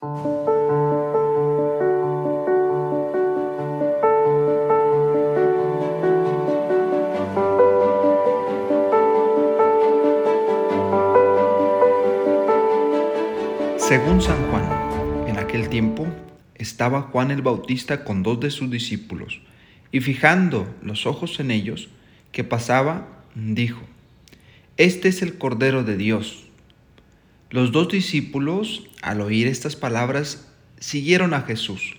Según San Juan, en aquel tiempo estaba Juan el Bautista con dos de sus discípulos, y fijando los ojos en ellos, que pasaba, dijo, Este es el Cordero de Dios. Los dos discípulos, al oír estas palabras, siguieron a Jesús.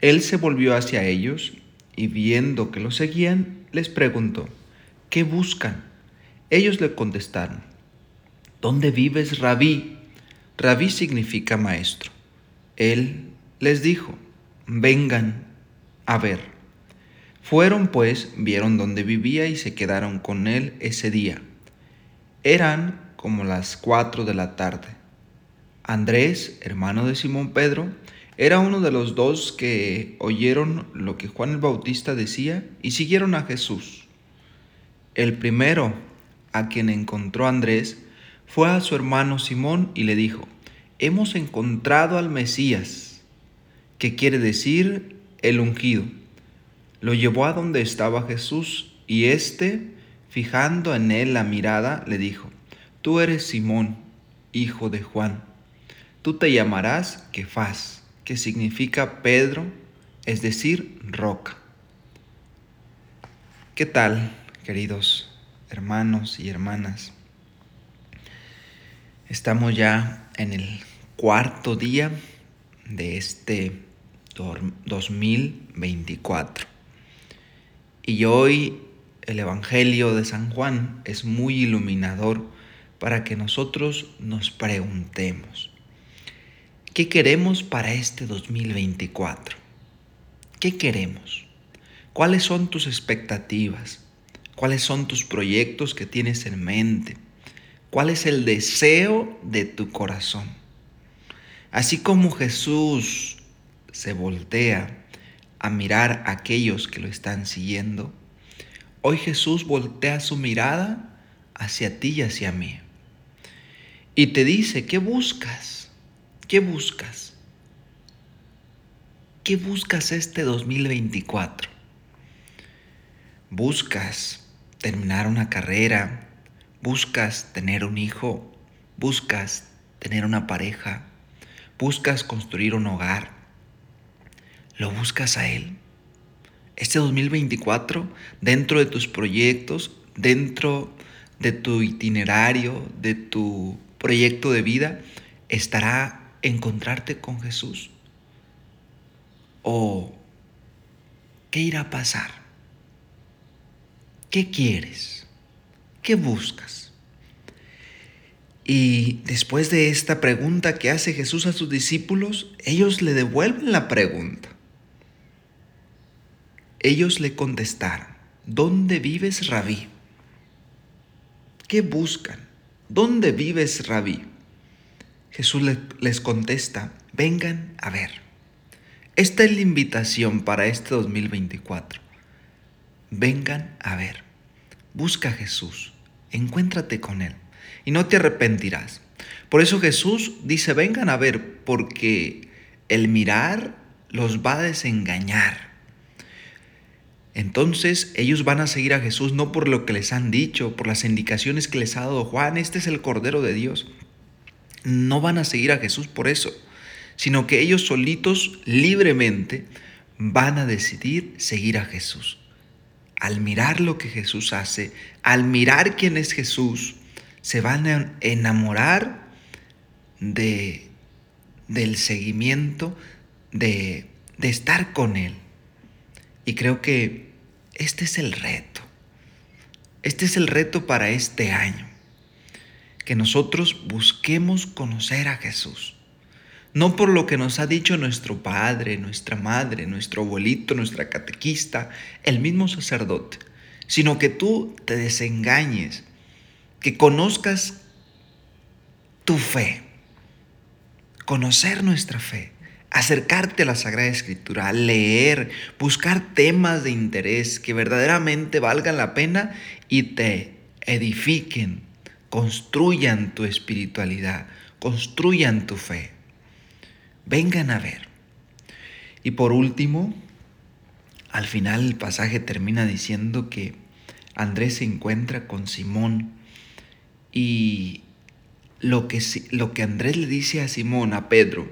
Él se volvió hacia ellos y viendo que lo seguían, les preguntó, ¿qué buscan? Ellos le contestaron, ¿dónde vives, rabí? Rabí significa maestro. Él les dijo, vengan a ver. Fueron pues, vieron dónde vivía y se quedaron con él ese día. Eran como las cuatro de la tarde. Andrés, hermano de Simón Pedro, era uno de los dos que oyeron lo que Juan el Bautista decía y siguieron a Jesús. El primero a quien encontró Andrés fue a su hermano Simón y le dijo, hemos encontrado al Mesías, que quiere decir el ungido. Lo llevó a donde estaba Jesús y éste, fijando en él la mirada, le dijo, Tú eres Simón, hijo de Juan. Tú te llamarás Kefas, que significa Pedro, es decir, roca. ¿Qué tal, queridos hermanos y hermanas? Estamos ya en el cuarto día de este 2024. Y hoy el Evangelio de San Juan es muy iluminador para que nosotros nos preguntemos, ¿qué queremos para este 2024? ¿Qué queremos? ¿Cuáles son tus expectativas? ¿Cuáles son tus proyectos que tienes en mente? ¿Cuál es el deseo de tu corazón? Así como Jesús se voltea a mirar a aquellos que lo están siguiendo, hoy Jesús voltea su mirada hacia ti y hacia mí. Y te dice, ¿qué buscas? ¿Qué buscas? ¿Qué buscas este 2024? ¿Buscas terminar una carrera? buscas tener un hijo, buscas tener una pareja, buscas construir un hogar, lo buscas a Él. Este 2024, dentro de tus proyectos, dentro de tu itinerario, de tu proyecto de vida, estará encontrarte con Jesús. ¿O qué irá a pasar? ¿Qué quieres? ¿Qué buscas? Y después de esta pregunta que hace Jesús a sus discípulos, ellos le devuelven la pregunta. Ellos le contestaron, ¿dónde vives, rabí? ¿Qué buscan? ¿Dónde vives, rabí? Jesús les contesta, vengan a ver. Esta es la invitación para este 2024. Vengan a ver. Busca a Jesús, encuéntrate con Él y no te arrepentirás. Por eso Jesús dice, vengan a ver, porque el mirar los va a desengañar. Entonces ellos van a seguir a Jesús no por lo que les han dicho, por las indicaciones que les ha dado Juan, este es el Cordero de Dios. No van a seguir a Jesús por eso, sino que ellos solitos, libremente, van a decidir seguir a Jesús al mirar lo que Jesús hace, al mirar quién es Jesús, se van a enamorar de, del seguimiento, de, de estar con Él. Y creo que este es el reto. Este es el reto para este año. Que nosotros busquemos conocer a Jesús no por lo que nos ha dicho nuestro padre, nuestra madre, nuestro abuelito, nuestra catequista, el mismo sacerdote, sino que tú te desengañes, que conozcas tu fe, conocer nuestra fe, acercarte a la Sagrada Escritura, leer, buscar temas de interés que verdaderamente valgan la pena y te edifiquen, construyan tu espiritualidad, construyan tu fe. vengan a ver. Y por último, al final el pasaje termina diciendo que Andrés se encuentra con Simón y lo que, lo que Andrés le dice a Simón, a Pedro,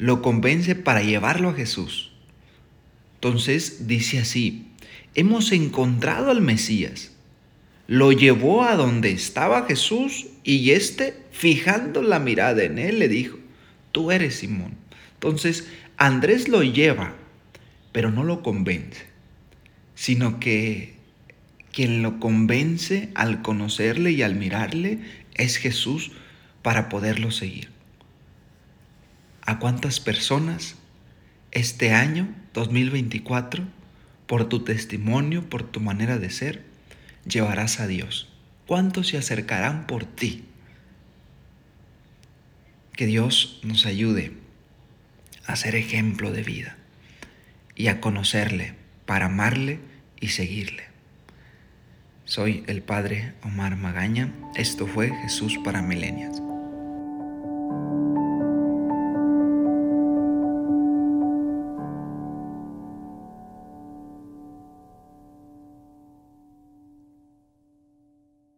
lo convence para llevarlo a Jesús. Entonces dice así, hemos encontrado al Mesías. Lo llevó a donde estaba Jesús y éste, fijando la mirada en él, le dijo, tú eres Simón. Entonces Andrés lo lleva, pero no lo convence, sino que quien lo convence al conocerle y al mirarle es Jesús para poderlo seguir. ¿A cuántas personas este año 2024, por tu testimonio, por tu manera de ser, llevarás a Dios? ¿Cuántos se acercarán por ti? Que Dios nos ayude a ser ejemplo de vida y a conocerle para amarle y seguirle. Soy el Padre Omar Magaña. Esto fue Jesús para Milenias.